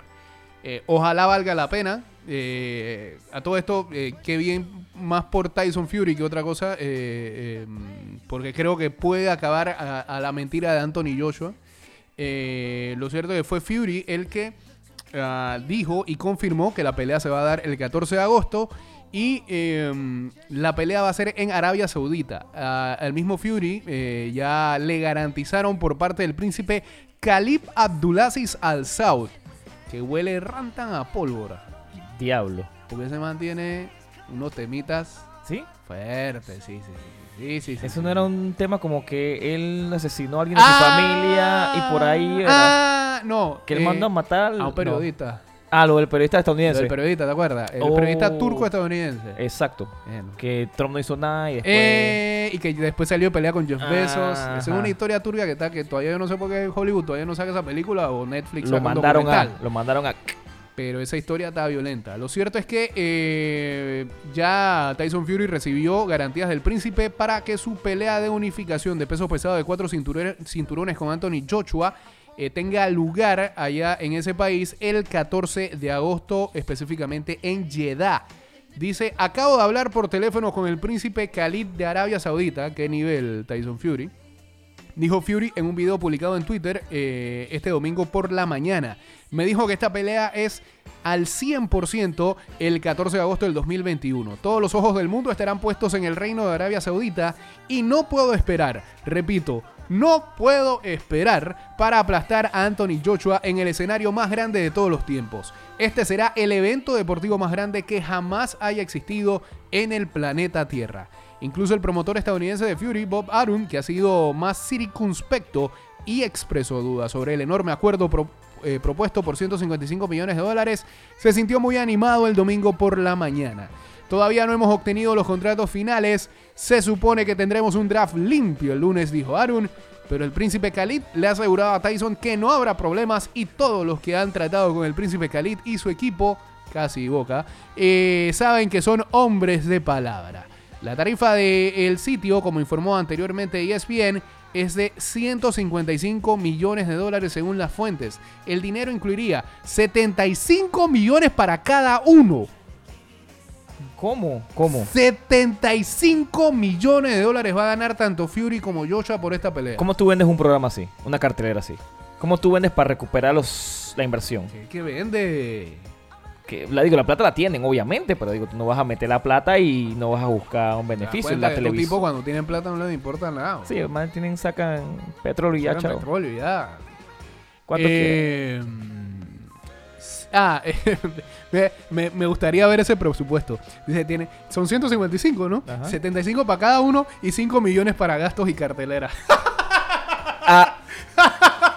Eh, ojalá valga la pena. Eh, a todo esto, eh, qué bien más por Tyson Fury que otra cosa, eh, eh, porque creo que puede acabar a, la mentira de Anthony Joshua. Lo cierto es que fue Fury el que ah, dijo y confirmó que la pelea se va a dar el 14 de agosto y eh, la pelea va a ser en Arabia Saudita. Ah, el mismo Fury ya le garantizaron por parte del príncipe Khalid Abdulaziz Al Saud que huele rantan a pólvora. Diablo. Porque se mantiene unos temitas ¿Sí? fuertes, sí, sí, sí. Sí, sí, sí, Eso no era un tema como que él asesinó a alguien de Ah, su familia y por ahí Ah, no. que él eh, mandó a matar a no. un periodista. Ah, lo del periodista estadounidense. El periodista, ¿te acuerdas? El Oh. periodista turco-estadounidense. Exacto. Que Trump no hizo nada y después Eh, y que después salió a pelear con Jeff Ajá. Bezos. Esa es una historia turca que está que todavía yo no sé por qué Hollywood todavía no saca esa película o Netflix lo mandaron a lo mandaron a Pero esa historia está violenta. Lo cierto es que eh, ya Tyson Fury recibió garantías del príncipe para que su pelea de unificación de pesos pesados de cuatro cinturones con Anthony Joshua eh, tenga lugar allá en ese país el 14 de agosto, específicamente en Jeddah. Dice, acabo de hablar por teléfono con el príncipe Khalid de Arabia Saudita. ¿Qué nivel Tyson Fury? Dijo Fury en un video publicado en Twitter eh, este domingo por la mañana. Me dijo que esta pelea es al 100% el 14 de agosto del 2021. Todos los ojos del mundo estarán puestos en el reino de Arabia Saudita y no puedo esperar, repito, no puedo esperar para aplastar a Anthony Joshua en el escenario más grande de todos los tiempos. Este será el evento deportivo más grande que jamás haya existido en el planeta Tierra. Incluso el promotor estadounidense de Fury, Bob Arum, que ha sido más circunspecto y expresó dudas sobre el enorme acuerdo eh, propuesto por 155 millones de dólares, se sintió muy animado el domingo por la mañana. Todavía no hemos obtenido los contratos finales, se supone que tendremos un draft limpio el lunes, dijo Arun, pero el príncipe Khalid le ha asegurado a Tyson que no habrá problemas y todos los que han tratado con el príncipe Khalid y su equipo, casi boca, eh, saben que son hombres de palabra. La tarifa del sitio, como informó anteriormente ESPN, es de 155 millones de dólares según las fuentes. El dinero incluiría 75 millones para cada uno. ¿Cómo? ¿Cómo? 75 millones de dólares va a ganar tanto Fury como Joshua por esta pelea. ¿Cómo tú vendes un programa así? Una cartelera así. ¿Cómo tú vendes para recuperar los, la inversión? ¿Qué, qué vende? Que, la digo, la plata la tienen, obviamente, pero digo, tú no vas a meter la plata y no vas a buscar un ¿Te das beneficio en la televisión. cuando tienen plata no les importa nada. Sí, más tienen, sacan petróleo y ya, chao. petróleo ya. ¿Cuánto Eh, Ah, <laughs> me, me- me gustaría ver ese presupuesto. Dice, tiene, son 155, ¿no? Ajá. 75 para cada uno y 5 millones para gastos y cartelera. Ah, <laughs>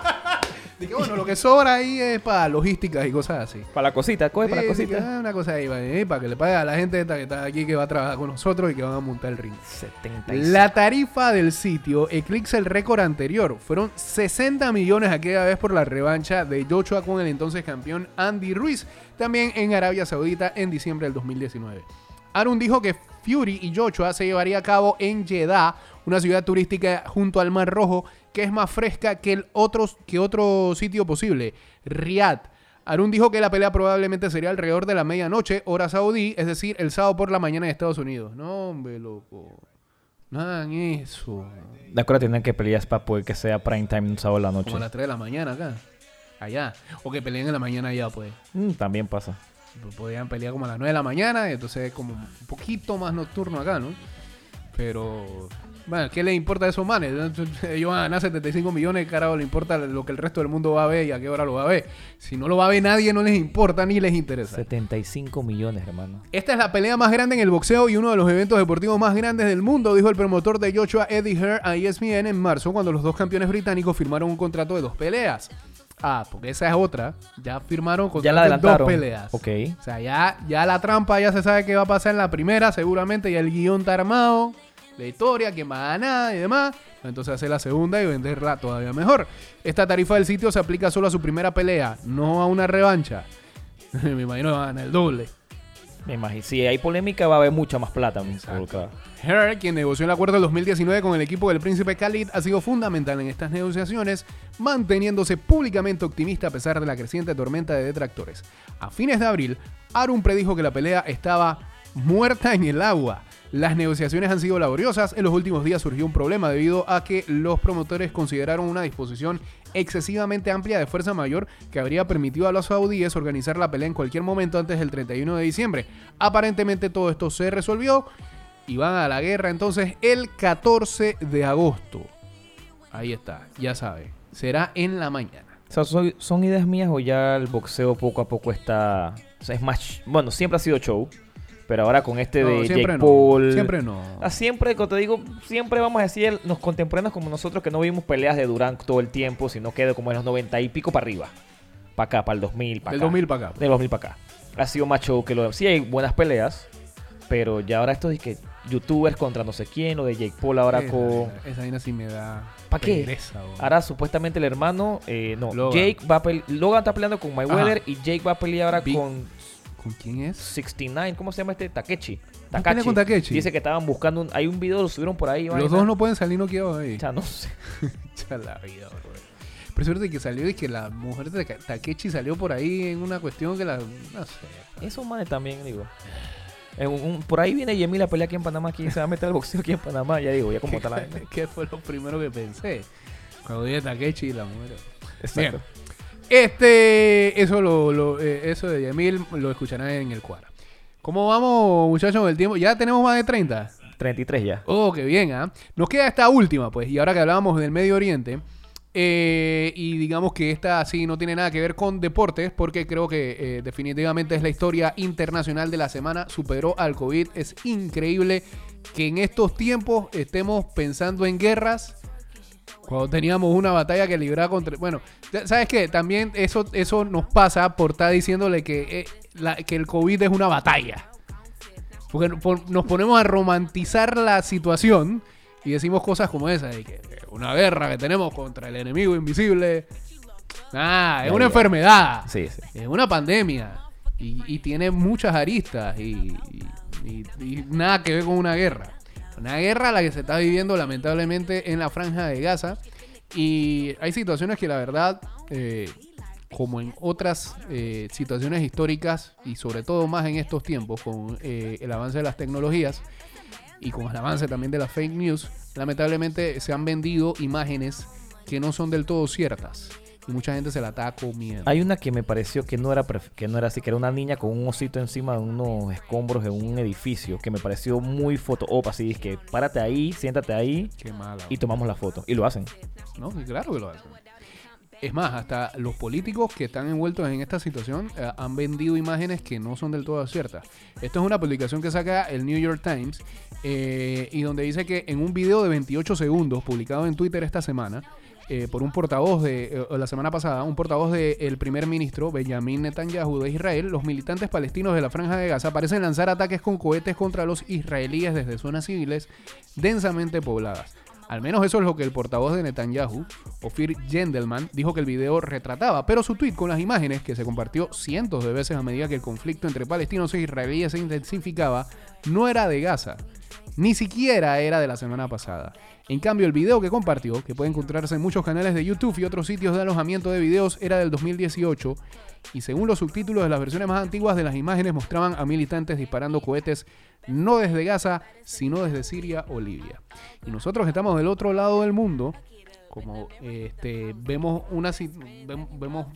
Dije, bueno, lo que sobra ahí es para logísticas y cosas así. para la cosita, coge para la cosita. ah, una cosa ahí, ¿vale? para que le pague a la gente esta que está aquí que va a trabajar con nosotros y que van a montar el ring. 76. La tarifa del sitio eclipsa el récord anterior. Fueron 60 millones aquella vez por la revancha de Joshua con el entonces campeón Andy Ruiz, también en Arabia Saudita en diciembre del 2019. Aaron dijo que Fury y Joshua se llevaría a cabo en Jeddah, una ciudad turística junto al Mar Rojo que es más fresca que, el otros, que otro sitio posible, Riyadh. Arun dijo que la pelea probablemente sería alrededor de la medianoche, hora saudí, es decir, el sábado por la mañana de Estados Unidos. No, hombre, loco. No hagan eso. De acuerdo, tienen que pelear para poder que sea prime time un sábado en la noche. Como a las 3 de la mañana acá. Allá. O que peleen en la mañana allá, pues. Mm, también pasa. Podían pelear como a las 9 de la mañana, y entonces es como un poquito más nocturno acá, ¿no? Pero, bueno, ¿qué les importa a esos manes? <laughs> Ellos van a ganar 75 millones, carajo, le importa lo que el resto del mundo va a ver y a qué hora lo va a ver. Si no lo va a ver nadie, no les importa ni les interesa. 75 millones, hermano. Esta es la pelea más grande en el boxeo y uno de los eventos deportivos más grandes del mundo, dijo el promotor de Joshua Eddie Hearn a ESPN en marzo cuando los dos campeones británicos firmaron un contrato de dos peleas. Ah, porque esa es otra. Ya firmaron contrato Ya la de dos peleas. Ok. O sea, ya, ya la trampa ya se sabe qué va a pasar en la primera, seguramente ya el guion está armado, la historia, quién va a ganar y demás. Entonces hacer la segunda y venderla todavía mejor. Esta tarifa del sitio se aplica solo a su primera pelea, no a una revancha. <laughs> Me imagino que van el doble. Me imagino. Si hay polémica, va a haber mucha más plata. involucrada. Her, quien negoció el acuerdo del 2019 con el equipo del príncipe Khalid, ha sido fundamental en estas negociaciones, manteniéndose públicamente optimista a pesar de la creciente tormenta de detractores. A fines de abril, Arun predijo que la pelea estaba muerta en el agua. Las negociaciones han sido laboriosas. En los últimos días surgió un problema debido a que los promotores consideraron una disposición excesivamente amplia de fuerza mayor que habría permitido a los saudíes organizar la pelea en cualquier momento antes del 31 de diciembre. Aparentemente todo esto se resolvió y van a la guerra entonces el 14 de agosto. Ahí está, ya sabe. Será en la mañana. ¿son, ideas mías o ya el boxeo poco a poco está... Es más... Bueno, siempre ha sido show. Pero ahora con este No, de Jake no, Paul... siempre no. Ah, siempre, como te digo, siempre vamos a decir los contemporáneos como nosotros que no vimos peleas de Durán todo el tiempo, sino que de como en los 90 y pico para arriba. Para acá, para el 2000, para Del acá. 2000 para acá. Del 2000 para acá. Ha sido más show que lo Sí hay buenas peleas, pero ya ahora esto de que youtubers contra no sé quién, o de Jake Paul ahora esa, con... esa vaina sí me da. ¿Pa qué? pereza. Ahora supuestamente el hermano, eh, no, Logan. Jake va a pelear, Logan está peleando con Mayweather Ajá. y Jake va a pelear ahora con ¿Con quién es? 69, ¿cómo se llama este? Takechi. ¿Va a pelear con Takechi? Dice que estaban buscando, un- hay un video, lo subieron por ahí. Los dos no pueden salir noqueados ahí. Sea, no sé. <laughs> Echa la vida, bro. Pero suerte que salió y que la mujer de Ta- Takechi salió por ahí en una cuestión que la. No sé. Esos manes también, digo. En un- un- por ahí viene Yemil a pelear aquí en Panamá. ¿Quién se va a meter al boxeo aquí en Panamá? Ya digo, ya como <laughs> la vaina. ¿Qué fue lo primero que pensé? Cuando vi a Takechi y la mujer. Exacto. Este, eso lo, lo- eh, eso de Yamil lo escucharán en el cuadro. ¿Cómo vamos, muchachos, el tiempo? Ya tenemos más de 30. 33 ya. Oh, qué bien, ¿ah? Nos queda esta última, pues, y ahora que hablábamos del Medio Oriente, eh, y digamos que esta sí no tiene nada que ver con deportes, porque creo que eh, definitivamente es la historia internacional de la semana, superó al COVID. Es increíble que en estos tiempos estemos pensando en guerras. Cuando teníamos una batalla que librar contra... Bueno, ¿sabes qué? También eso, eso nos pasa por estar diciéndole que, eh, la- que el COVID es una batalla. Porque por- nos ponemos a romantizar la situación y decimos cosas como esa, de que una guerra que tenemos contra el enemigo invisible. Ah, es una enfermedad. Sí, sí. Es una pandemia. Y, y tiene muchas aristas y- y nada que ver con una guerra. Una guerra la que se está viviendo lamentablemente en la franja de Gaza. Y hay situaciones que la verdad eh, como en otras eh, situaciones históricas y sobre todo más en estos tiempos con eh, el avance de las tecnologías y con el avance también de las fake news, lamentablemente se han vendido imágenes que no son del todo ciertas y mucha gente se la está comiendo. Hay una que me pareció que no era que no era así, que era una niña con un osito encima de unos escombros de un edificio, que me pareció muy foto op, así es que párate ahí, siéntate ahí Qué mala. y tomamos la foto. Y lo hacen. ¿no? Claro que lo hacen. Es más, hasta los políticos que están envueltos en esta situación eh, han vendido imágenes que no son del todo ciertas. Esto es una publicación que saca el New York Times eh, y donde dice que en un video de 28 segundos publicado en Twitter esta semana eh, por un portavoz de eh, la semana pasada, un portavoz del primer ministro Benjamin Netanyahu de Israel, los militantes palestinos de la franja de Gaza parecen lanzar ataques con cohetes contra los israelíes desde zonas civiles densamente pobladas. Al menos eso es lo que el portavoz de Netanyahu, Ofir Gendelman, dijo que el video retrataba, pero su tweet con las imágenes, que se compartió cientos de veces a medida que el conflicto entre palestinos e israelíes se intensificaba, no era de Gaza, ni siquiera era de la semana pasada. En cambio, el video que compartió, que puede encontrarse en muchos canales de YouTube y otros sitios de alojamiento de videos, era del 2018 y según los subtítulos de las versiones más antiguas de las imágenes mostraban a militantes disparando cohetes no desde Gaza, sino desde Siria o Libia. Y nosotros estamos del otro lado del mundo, como este, vemos una vemos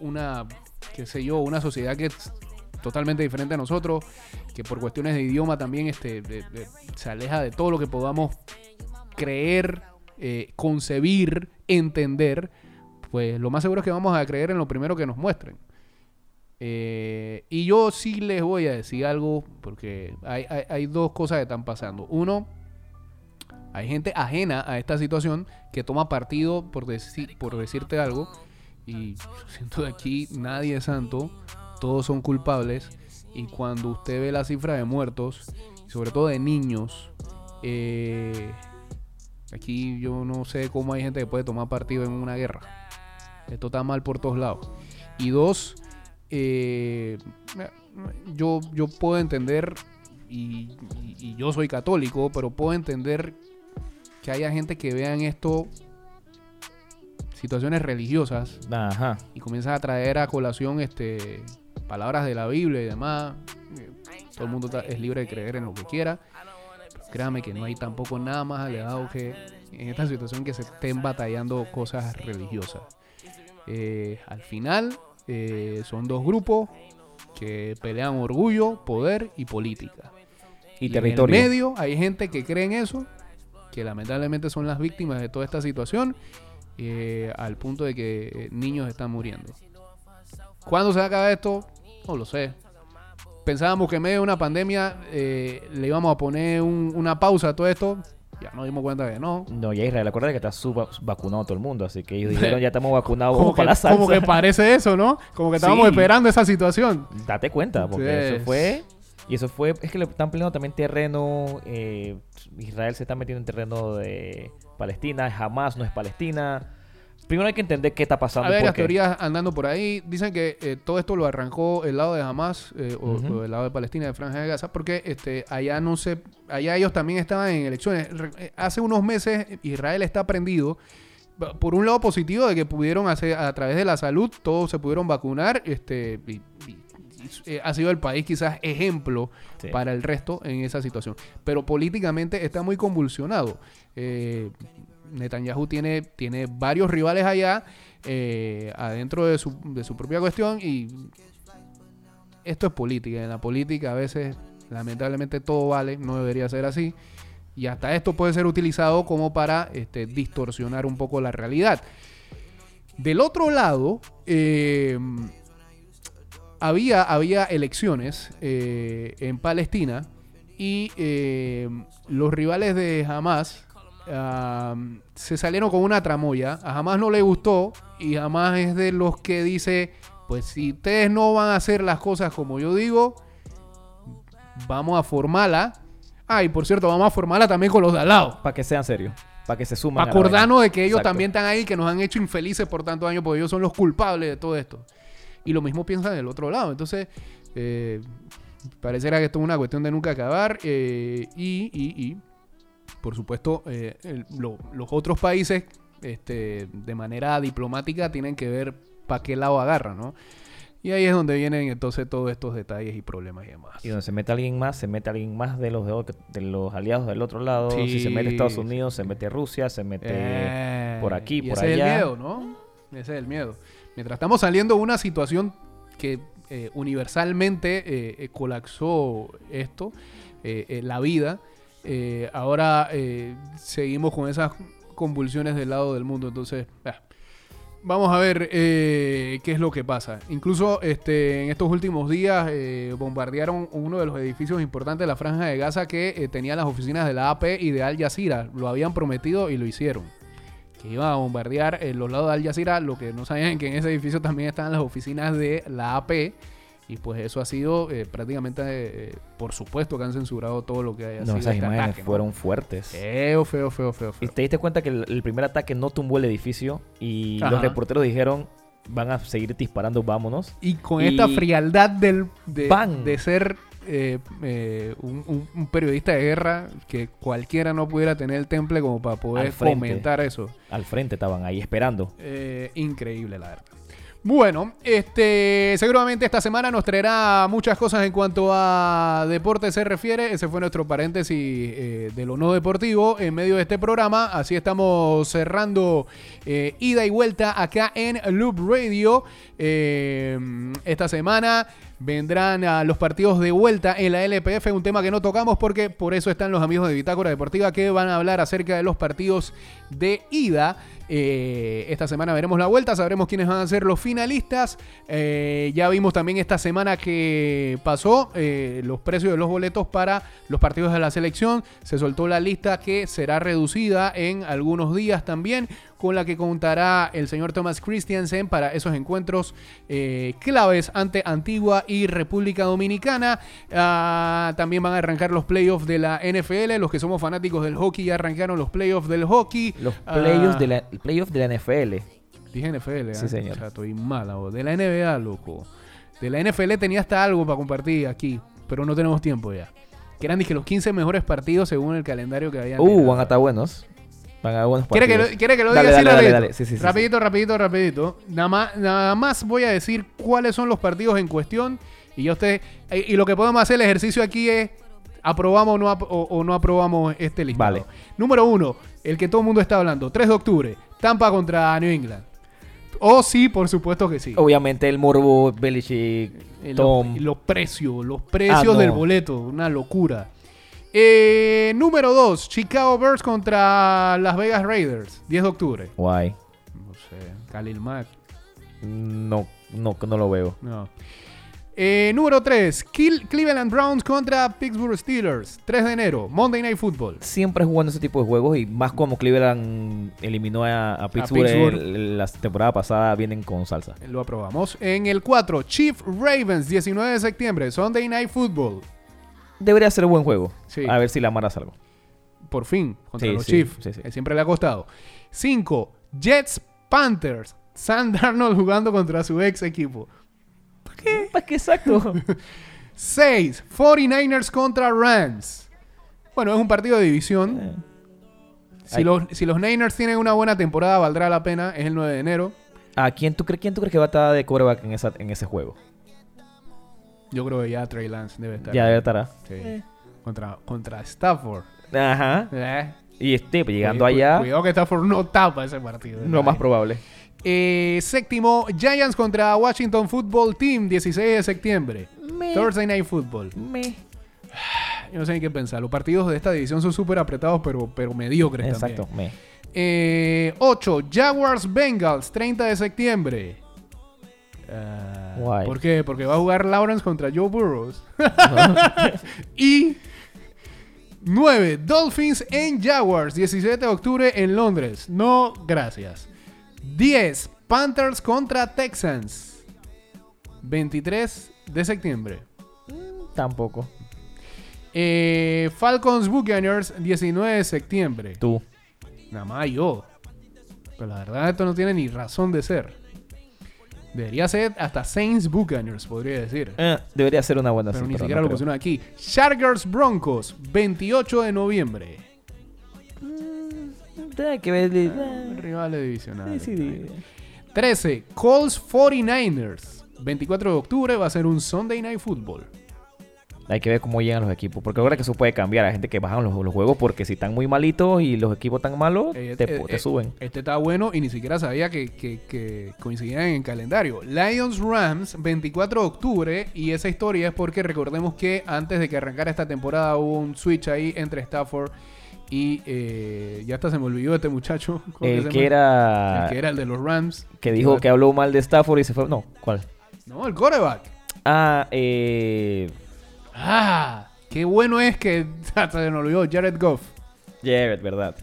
una qué sé yo, una sociedad que totalmente diferente a nosotros, que por cuestiones de idioma también este, de- de- se aleja de todo lo que podamos creer, eh, concebir, entender, pues lo más seguro es que vamos a creer en lo primero que nos muestren. Eh, y yo sí les voy a decir algo, porque hay, hay- dos cosas que están pasando. Uno, hay gente ajena a esta situación que toma partido por, decir, por decirte algo. Y <laughs> siento que aquí nadie es santo, todos son culpables. Y cuando usted ve la cifra de muertos, sobre todo de niños, eh, aquí yo no sé cómo hay gente que puede tomar partido en una guerra. Esto está mal por todos lados. Y dos, eh, yo, yo puedo entender, y, y- y yo soy católico, pero puedo entender que haya gente que vea en esto situaciones religiosas Ajá. y comienza a traer a colación este palabras de la Biblia y demás. Eh, Todo el mundo es libre de creer en lo que quiera. Créame que no hay tampoco nada más alejado que en esta situación que se estén batallando cosas religiosas. Eh, al final eh, son dos grupos que pelean orgullo, poder y política. Y, en territorio. el medio hay gente que cree en eso, que lamentablemente son las víctimas de toda esta situación, eh, al punto de que niños están muriendo. ¿Cuándo se acaba esto? No lo sé. Pensábamos que en medio de una pandemia eh, le íbamos a poner un- una pausa a todo esto. Ya nos dimos cuenta que no. No, ya Israel, acuérdate que está sub vacunado todo el mundo, así que ellos dijeron ya estamos vacunados Como vamos que, para la salsa. como que parece eso, ¿no? Como que estábamos Sí. esperando esa situación. Date cuenta, porque Sí. eso fue... Y eso fue... Es que le están peleando también terreno... eh, Israel se está metiendo en terreno de Palestina. Jamás no es Palestina. Primero hay que entender qué está pasando. A ver, las porque- teorías andando por ahí dicen que eh, todo esto lo arrancó el lado de Hamas eh, o, el lado de Palestina, de Franja de Gaza, porque este, allá no se, allá ellos también estaban en elecciones. Eh, Hace unos meses Israel está prendido por un lado positivo de que pudieron hacer a través de la salud todos se pudieron vacunar, este y- y- y, eh, ha sido el país quizás ejemplo Sí. para el resto en esa situación. Pero políticamente está muy convulsionado. Eh, Netanyahu tiene, tiene varios rivales allá eh, adentro de su, de su propia cuestión y esto es política. En la política a veces lamentablemente todo vale, no debería ser así. Y hasta esto puede ser utilizado como para este, distorsionar un poco la realidad. Del otro lado, eh, había, había elecciones eh, en Palestina y eh, los rivales de Hamas se salieron con una tramoya. A Hamas no le gustó y Hamas es de los que dice, pues si ustedes no van a hacer las cosas como yo digo, vamos a formarla. Ah, y por cierto, vamos a formarla también con los de al lado. Para que sean serios. Para que se suman. Acordarnos de que ellos Exacto. también están ahí, que nos han hecho infelices por tantos años, porque ellos son los culpables de todo esto. Y lo mismo piensan del otro lado. Entonces, eh, pareciera que esto es una cuestión de nunca acabar. eh, y, y- y, por supuesto, eh, el- lo- los otros países, este, de manera diplomática, tienen que ver para qué lado agarra, ¿no? Y ahí es donde vienen entonces todos estos detalles y problemas y demás. Y donde se mete alguien más, se mete alguien más de los de, de los aliados del otro lado. Si se mete Estados. Unidos, se mete Rusia, se mete Eh, por aquí, y por ese allá. es el miedo, ¿no? Ese es el miedo. Mientras estamos saliendo de una situación que eh, universalmente eh, eh, colapsó esto, eh, la vida, eh, ahora eh, seguimos con esas convulsiones del lado del mundo. Entonces, vamos a ver eh, qué es lo que pasa. Incluso este, en estos últimos días bombardearon uno de los edificios importantes de la Franja de Gaza que tenía las oficinas de la AP y de Al Jazeera. Lo habían prometido y lo hicieron. Que iban a bombardear los lados de Al Jazeera. Lo que no sabían es que en ese edificio también están las oficinas de la AP. Y pues eso ha sido eh, prácticamente, eh, por supuesto que han censurado todo lo que haya No, sido esas este imágenes ataque, ¿no? fueron fuertes. Feo, feo, feo, feo, Y feo. te diste cuenta que el, el primer ataque no tumbó el edificio y Ajá. los reporteros dijeron van a seguir disparando, vámonos. Y con Y- esta frialdad del, de, de ser eh, eh, un, periodista de guerra, que cualquiera no pudiera tener el temple como para poder frente. comentar eso. Al frente estaban ahí esperando. Eh, increíble, la verdad. Bueno, este, seguramente esta semana nos traerá muchas cosas en cuanto a deporte se refiere. Ese fue nuestro paréntesis eh, de lo no deportivo en medio de este programa. Así estamos cerrando eh, ida y vuelta acá en Loop Radio. Eh, esta semana vendrán los partidos de vuelta en la LPF, un tema que no tocamos porque por eso están los amigos de Bitácora Deportiva que van a hablar acerca de los partidos de ida. Eh, esta semana veremos la vuelta, sabremos quiénes van a ser los finalistas. Eh, ya vimos también esta semana que pasó eh, los precios de los boletos para los partidos de la selección. Se soltó la lista que será reducida en algunos días también, con la que contará el señor Thomas Christiansen para esos encuentros claves ante Antigua y República Dominicana. Ah, también van a arrancar los playoffs de la NFL. Los que somos fanáticos del hockey ya arrancaron los playoffs del hockey. Los Ah, playoffs de, la, el playoff de la NFL. Dije NFL, Sí, ¿ah? señor. O sea, estoy mala, bo. De la NBA, loco. De la NFL tenía hasta algo para compartir aquí, pero no tenemos tiempo ya. Que eran dije, los 15 mejores partidos según el calendario que habían. Uh, van a estar buenos. Van a buenos ¿Quiere que, partidos. lo, quiere que lo Dale, diga así dale, dale, rapidito? dale. Sí, sí, sí, rapidito, rapidito, rapidito. Nada más, nada más voy a decir cuáles son los partidos en cuestión. Y ya usted. Y, y lo que podemos hacer el ejercicio aquí es. ¿Aprobamos o no, o no aprobamos este listado? Vale. Número uno, el que todo el mundo está hablando. 3 de octubre. Tampa contra New England. Oh, sí, por supuesto que sí. Obviamente el Morbo, Belichick, Eh, Tom. Los, los precios, los precios Ah, no. del boleto, una locura. Eh, número 2, Chicago Bears contra Las Vegas Raiders, 10 de octubre. Guay. No sé, Khalil Mack, No, no, no lo veo. no. Eh, número 3, Cleveland Browns contra Pittsburgh Steelers, 3 de enero, Monday Night Football. Siempre jugando ese tipo de juegos y más como Cleveland eliminó a, a Pittsburgh, Pittsburgh. el- la temporada pasada, vienen con salsa. Lo aprobamos. En el 4, Chief Ravens, 19 de septiembre, Sunday Night Football. Debería ser buen juego. Sí. A ver si la amarras algo. por fin contra Sí, los sí, Chiefs, que siempre le ha costado. 5. Jets Panthers. Sam Darnold jugando contra su ex equipo. ¿Para qué exacto? <laughs> 6. 49ers contra Rams. Bueno, es un partido de división. Eh. Si los, si los Niners tienen una buena temporada, valdrá la pena. Es el 9 de enero. ¿A quién tú, crees, quién tú crees que va a estar de quarterback en, esa, en ese juego? Yo creo que ya Trey Lance debe estar. Ya debe estar. Sí. Contra, contra Stafford. Ajá. Eh. Y este, pues, llegando allá, Cuidado que Stafford no tapa ese partido. lo más probable. Eh, séptimo, Giants contra Washington Football Team, 16 de septiembre. Thursday Night Football. <sighs> Yo no sé ni qué pensar. Los partidos de esta división son súper apretados, pero, pero mediocres Exacto. también. Me. Eh, 8. Jaguars Bengals, 30 de septiembre. ¿Por qué? Porque va a jugar Lawrence contra Joe Burrows. <laughs> y 9. Dolphins en Jaguars, 17 de octubre en Londres. No, gracias. 10. Panthers contra Texans, 23 de septiembre. Tampoco. Eh, Falcons Buccaneers, 19 de septiembre. Tú. Nada más yo. Pero la verdad, esto no tiene ni razón de ser. Debería ser hasta Saints Buccaneers, podría decir. Eh, debería ser una buena Pero ni no siquiera lo creo. pusieron aquí. Chargers Broncos, 28 de noviembre. Hay que ver. Rivales divisionales. Sí, sí. 13. Colts 49ers. 24 de octubre va a ser un Sunday Night Football. Hay que ver cómo llegan los equipos. Porque ahora que eso puede cambiar. Hay gente que bajan los, los juegos porque si están muy malitos y los equipos están malos, Eh, te, eh, te eh, suben. Este está bueno y ni siquiera sabía que, que- que coincidían en el calendario. Lions Rams, 24 de octubre. Y esa historia es porque recordemos que antes de que arrancara esta temporada hubo un switch ahí entre Stafford y eh, ya hasta se me olvidó este muchacho. ¿Cómo El que era. El que era el de los Rams. que dijo que habló mal de Stafford y se fue. No, ¿cuál? No, el quarterback. Ah, eh. Ah, qué bueno es que <laughs> hasta se me olvidó Jared Goff. Jared, ¿verdad?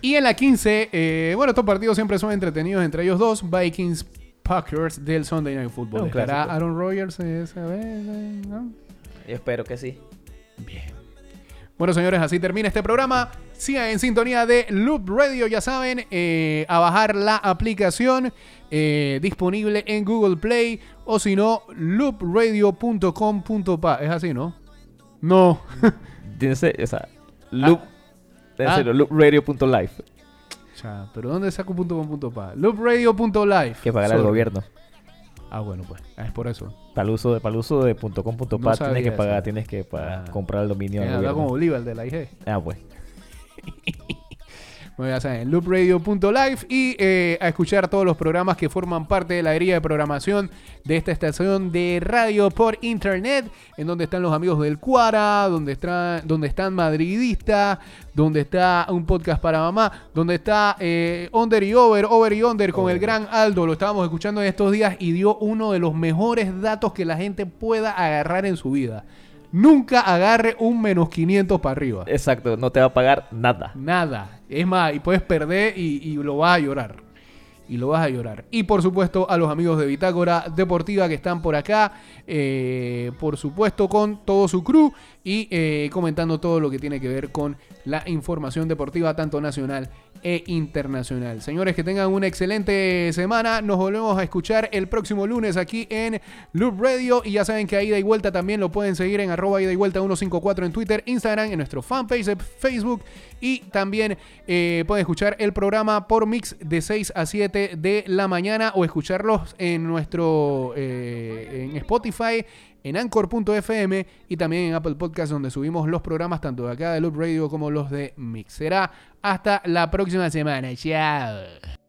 Y en la 15, eh, bueno, estos partidos siempre son entretenidos entre ellos dos. Vikings Packers del Sunday Night Football. ¿Estará. Aaron Rodgers esa vez? ¿no? Yo espero que sí. Bueno, señores, así termina este programa. Sigan en sintonía de Loop Radio, ya saben, eh, a bajar la aplicación eh, disponible en Google Play o si no, loopradio.com.pa. Es así, ¿no? No. <laughs> Tiene ese- o sea, loop. En Ah. serio, loopradio.live. Pero ¿dónde saco punto com punto pa? Loopradio.live. Que pagar al Sorry. gobierno. Ah, bueno, pues. Es por eso. Para el uso de, para el uso de .com.pa No tienes que pagar, eso. tienes que pa- Ah. comprar el dominio Eh, habla como Bolívar, de la IG. Ah, pues. <laughs> Bueno, ya saben, loopradio.live y eh, a escuchar todos los programas que forman parte de la grilla de programación de esta estación de radio por internet, en donde están los amigos del Cuara, donde, está, donde están Madridista, donde está un podcast para mamá, donde está eh, Under y Over, Over y Under con el gran Aldo, lo estábamos escuchando en estos días y dio uno de los mejores datos que la gente pueda agarrar en su vida. Nunca agarre un menos 500 para arriba. Exacto, no te va a pagar nada. Nada. Es más, y puedes perder y, lo vas a llorar. Y lo vas a llorar. Y por supuesto a los amigos de Bitácora Deportiva que están por acá. eh, por supuesto con todo su crew. Y eh, comentando todo lo que tiene que ver con la información deportiva tanto nacional e internacional. Señores, que tengan una excelente semana. Nos volvemos a escuchar el próximo lunes aquí en Loop Radio. Y ya saben que a ida y vuelta también lo pueden seguir en arroba ida y vuelta 154 en Twitter, Instagram, en nuestro fanpage de Facebook. Y también eh, pueden escuchar el programa por mix de 6 a 7 de la mañana o escucharlos en nuestro eh, en Spotify, en Anchor.fm y también en Apple Podcast donde subimos los programas tanto de acá de Loop Radio como los de Mix. Será hasta la próxima semana. Chao.